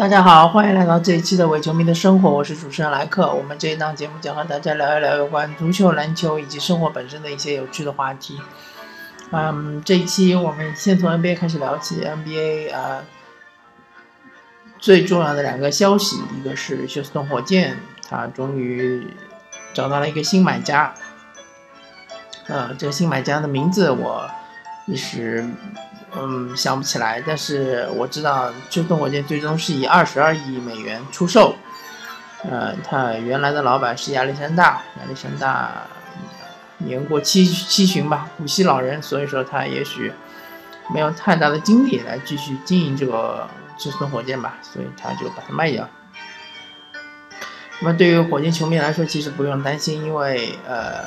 大家好，欢迎来到这一期的伪球迷的生活，我是主持人莱克。我们这一档节目将和大家聊一聊有关足球、篮球以及生活本身的一些有趣的话题。嗯，这一期我们先从 NBA 开始聊起，NBA 啊，最重要的两个消息，一个是休斯顿火箭，他终于找到了一个新买家。呃，这个新买家的名字我一时嗯想不起来，但是我知道休斯顿火箭最终是以二十二亿美元出售。呃，他原来的老板是亚历山大，亚历山大年过七七旬吧，古稀老人，所以说他也许没有太大的精力来继续经营这个至尊火箭吧，所以他就把它卖掉。那么对于火箭球迷来说，其实不用担心，因为呃。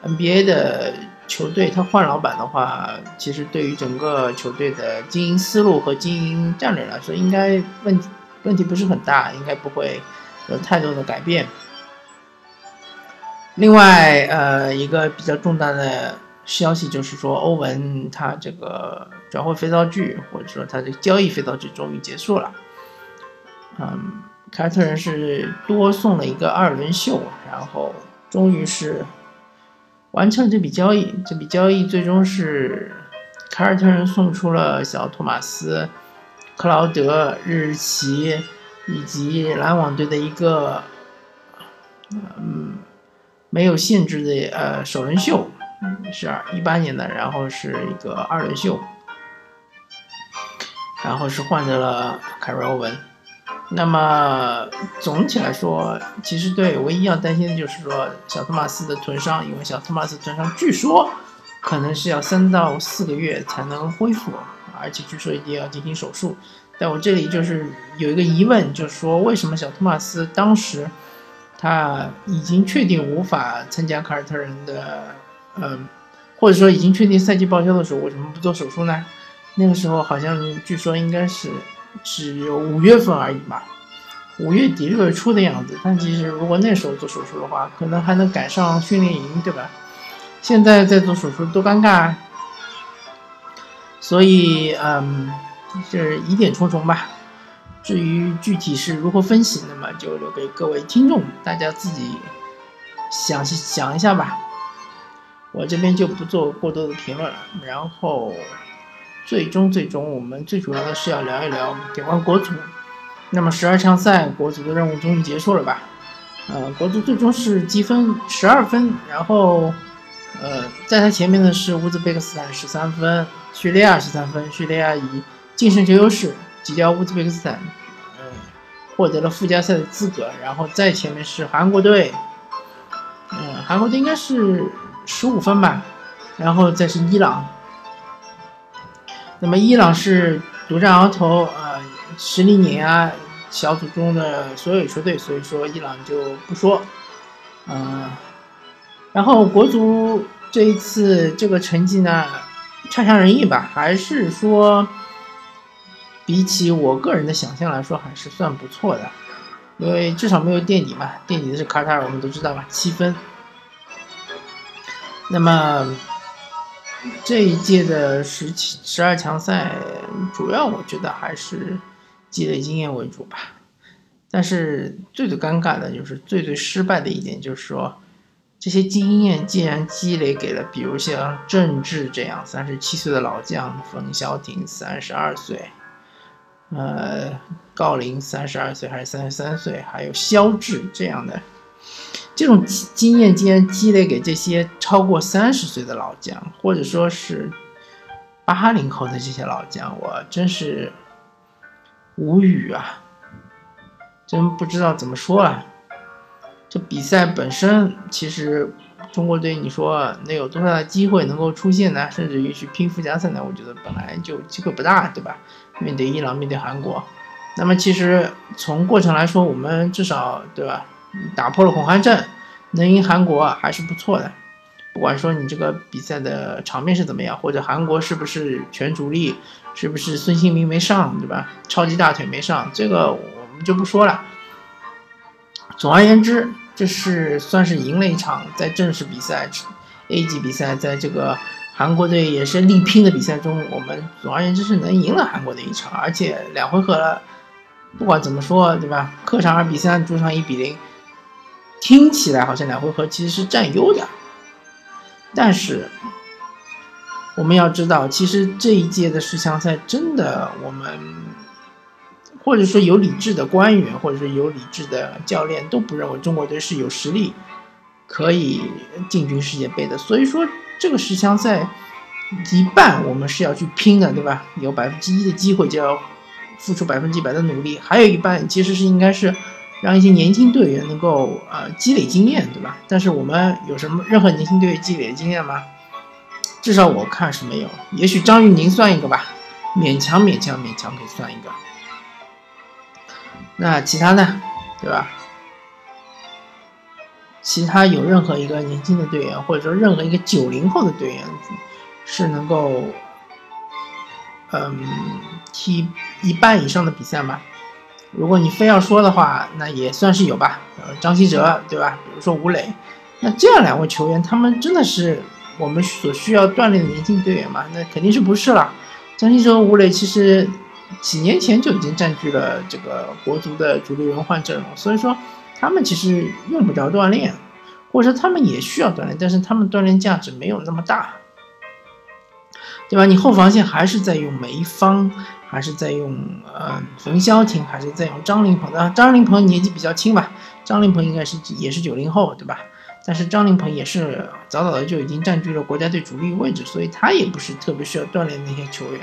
NBA 的球队，他换老板的话，其实对于整个球队的经营思路和经营战略来说，应该问题问题不是很大，应该不会有太多的改变。另外，呃，一个比较重大的消息就是说，欧文他这个转会肥皂剧，或者说他的交易肥皂剧终于结束了。嗯，凯尔特人是多送了一个二轮秀，然后终于是。完成这笔交易，这笔交易最终是凯尔特人送出了小托马斯、克劳德、日奇以及篮网队的一个嗯没有限制的呃首轮秀，是二一八年的，然后是一个二轮秀，然后是换得了凯瑞欧文。那么总体来说，其实对唯一要担心的就是说小托马斯的臀伤，因为小托马斯臀伤据说可能是要三到四个月才能恢复，而且据说一定要进行手术。但我这里就是有一个疑问，就是说为什么小托马斯当时他已经确定无法参加凯尔特人的，嗯，或者说已经确定赛季报销的时候，为什么不做手术呢？那个时候好像据说应该是。只有五月份而已嘛，五月底六月初的样子。但其实如果那时候做手术的话，可能还能赶上训练营，对吧？现在在做手术多尴尬啊！所以，嗯，就是疑点重重吧。至于具体是如何分析，那么就留给各位听众大家自己想想一下吧。我这边就不做过多的评论了。然后。最终，最终，我们最主要的是要聊一聊有关国足。那么十二强赛，国足的任务终于结束了吧？呃，国足最终是积分十二分，然后，呃，在他前面的是乌兹别克斯坦十三分，叙利亚十三分，叙利亚以净胜球优势挤掉乌兹别克斯坦，呃，获得了附加赛的资格。然后再前面是韩国队，嗯，韩国队应该是十五分吧，然后再是伊朗。那么伊朗是独占鳌头，呃，实力碾压小组中的所有球队，所以说伊朗就不说，嗯，然后国足这一次这个成绩呢，差强人意吧，还是说比起我个人的想象来说，还是算不错的，因为至少没有垫底嘛，垫底的是卡塔尔，我们都知道吧，七分，那么。这一届的十七十二强赛，主要我觉得还是积累经验为主吧。但是最最尴尬的就是最最失败的一点，就是说这些经验既然积累给了，比如像郑智这样三十七岁的老将，冯潇霆三十二岁，呃，郜林三十二岁还是三十三岁，还有肖智这样的。这种经验竟然积累给这些超过三十岁的老将，或者说是八零后的这些老将，我真是无语啊！真不知道怎么说了。这比赛本身，其实中国队你说能有多大的机会能够出现呢？甚至于去拼附加赛呢？我觉得本来就机会不大，对吧？面对伊朗，面对韩国，那么其实从过程来说，我们至少对吧？打破了恐慌症，能赢韩国还是不错的。不管说你这个比赛的场面是怎么样，或者韩国是不是全主力，是不是孙兴民没上，对吧？超级大腿没上，这个我们就不说了。总而言之，这是算是赢了一场在正式比赛 A 级比赛，在这个韩国队也是力拼的比赛中，我们总而言之是能赢了韩国的一场，而且两回合。不管怎么说，对吧？客场二比三，主场一比零，听起来好像两回合其实是占优的，但是我们要知道，其实这一届的十强赛真的，我们或者说有理智的官员，或者是有理智的教练都不认为中国队是有实力可以进军世界杯的。所以说，这个十强赛一半我们是要去拼的，对吧？有百分之一的机会就要。付出百分之一百的努力，还有一半其实是应该是让一些年轻队员能够呃积累经验，对吧？但是我们有什么任何年轻队员积累的经验吗？至少我看是没有。也许张玉宁算一个吧，勉强勉强勉强可以算一个。那其他呢，对吧？其他有任何一个年轻的队员，或者说任何一个九零后的队员是能够。嗯，踢一半以上的比赛吗。如果你非要说的话，那也算是有吧。呃，张稀哲，对吧？比如说吴磊，那这样两位球员，他们真的是我们所需要锻炼的年轻队员吗？那肯定是不是了。张稀哲、吴磊其实几年前就已经占据了这个国足的主力轮换阵容，所以说他们其实用不着锻炼，或者说他们也需要锻炼，但是他们锻炼价值没有那么大。对吧？你后防线还是在用梅芳，还是在用呃冯潇霆，还是在用张琳芃的？张琳芃年纪比较轻吧？张琳芃应该是也是九零后，对吧？但是张琳芃也是早早的就已经占据了国家队主力位置，所以他也不是特别需要锻炼那些球员。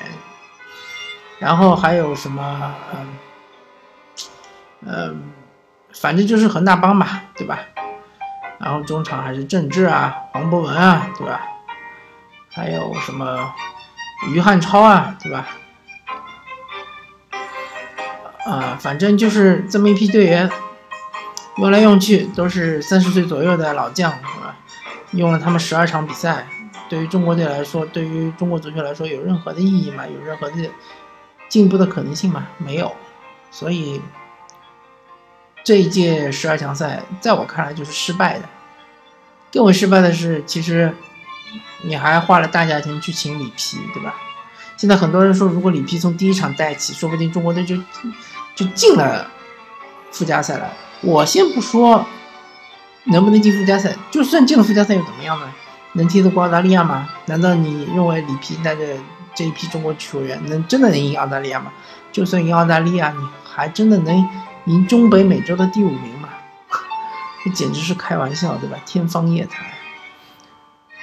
然后还有什么？嗯，嗯，反正就是恒大帮吧，对吧？然后中场还是郑智啊，黄博文啊，对吧？还有什么？于汉超啊，对吧？啊，反正就是这么一批队员，用来用去都是三十岁左右的老将，是吧？用了他们十二场比赛，对于中国队来说，对于中国足球来说，有任何的意义吗？有任何的进步的可能性吗？没有。所以这一届十二强赛，在我看来就是失败的。更为失败的是，其实。你还花了大价钱去请里皮，对吧？现在很多人说，如果里皮从第一场带起，说不定中国队就就进了附加赛了。我先不说能不能进附加赛，就算进了附加赛又怎么样呢？能踢得过澳大利亚吗？难道你认为里皮带着这一批中国球员能真的能赢澳大利亚吗？就算赢澳大利亚，你还真的能赢中北美洲的第五名吗？这简直是开玩笑，对吧？天方夜谭。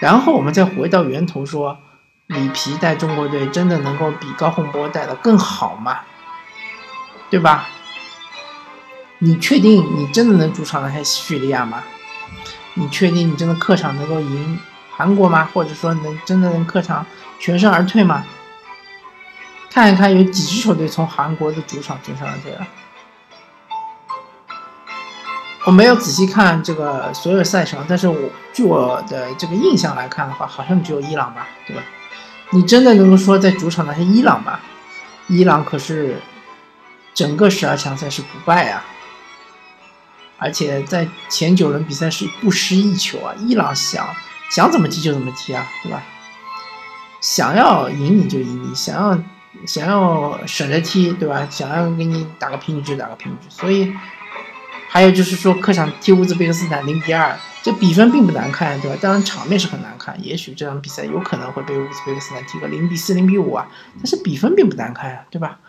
然后我们再回到源头说，里皮带中国队真的能够比高洪波带的更好吗？对吧？你确定你真的能主场拿下叙利亚吗？你确定你真的客场能够赢韩国吗？或者说能真的能客场全身而退吗？看一看有几支球队从韩国的主场全身而退了。我没有仔细看这个所有赛程，但是我据我的这个印象来看的话，好像只有伊朗吧，对吧？你真的能够说在主场拿下伊朗吗？伊朗可是整个十二强赛是不败啊，而且在前九轮比赛是不失一球啊！伊朗想想怎么踢就怎么踢啊，对吧？想要赢你就赢你，想要想要省着踢，对吧？想要给你打个平局打个平局，所以。还有就是说，客场踢乌兹别克斯坦零比二，这比分并不难看，对吧？当然场面是很难看，也许这场比赛有可能会被乌兹别克斯坦踢个零比四、零比五啊，但是比分并不难看啊，对吧？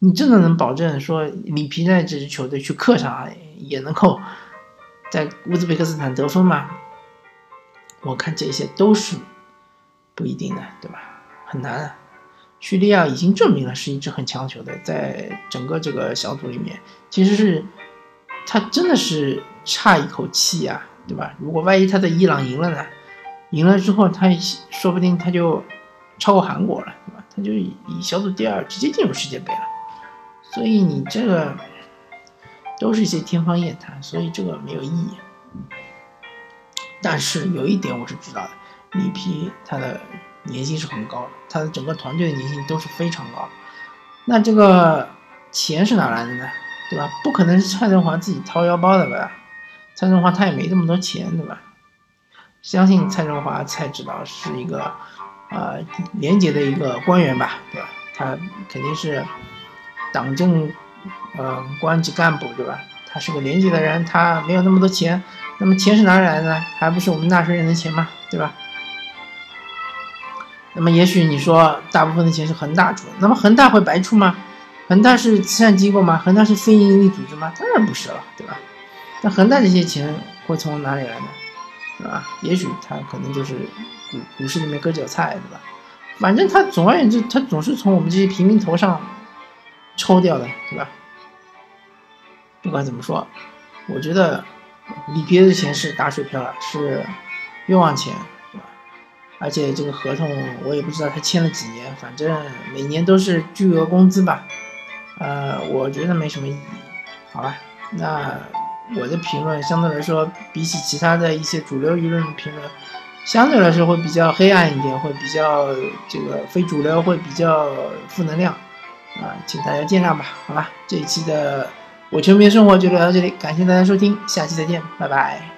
你真的能保证说里皮在这支球队去客场也能够在乌兹别克斯坦得分吗？我看这些都是不一定的，对吧？很难啊。叙利亚已经证明了是一支很强的球队，在整个这个小组里面，其实是。他真的是差一口气呀，对吧？如果万一他在伊朗赢了呢？赢了之后，他说不定他就超过韩国了，对吧？他就以小组第二直接进入世界杯了。所以你这个都是一些天方夜谭，所以这个没有意义。但是有一点我是知道的，里皮他的年薪是很高，他的整个团队的年薪都是非常高。那这个钱是哪来的呢？对吧？不可能是蔡振华自己掏腰包的吧？蔡振华他也没这么多钱，对吧？相信蔡振华蔡指导是一个，呃，廉洁的一个官员吧，对吧？他肯定是党政呃，公安局干部，对吧？他是个廉洁的人，他没有那么多钱，那么钱是哪里来的呢？还不是我们纳税人的钱吗？对吧？那么也许你说大部分的钱是恒大出，那么恒大会白出吗？恒大是慈善机构吗？恒大是非营利组织吗？当然不是了，对吧？那恒大这些钱会从哪里来呢？对吧？也许他可能就是股股市里面割韭菜，对吧？反正他总而言之，他总是从我们这些平民头上抽掉的，对吧？不管怎么说，我觉得理别的钱是打水漂了，是冤枉钱，对吧？而且这个合同我也不知道他签了几年，反正每年都是巨额工资吧，呃，我觉得没什么意义，好吧？那我的评论相对来说，比起其他的一些主流舆论评论。相对来说会比较黑暗一点，会比较这个非主流，会比较负能量，啊，请大家见谅吧，好吧，这一期的我球迷生活就聊到这里，感谢大家收听，下期再见，拜拜。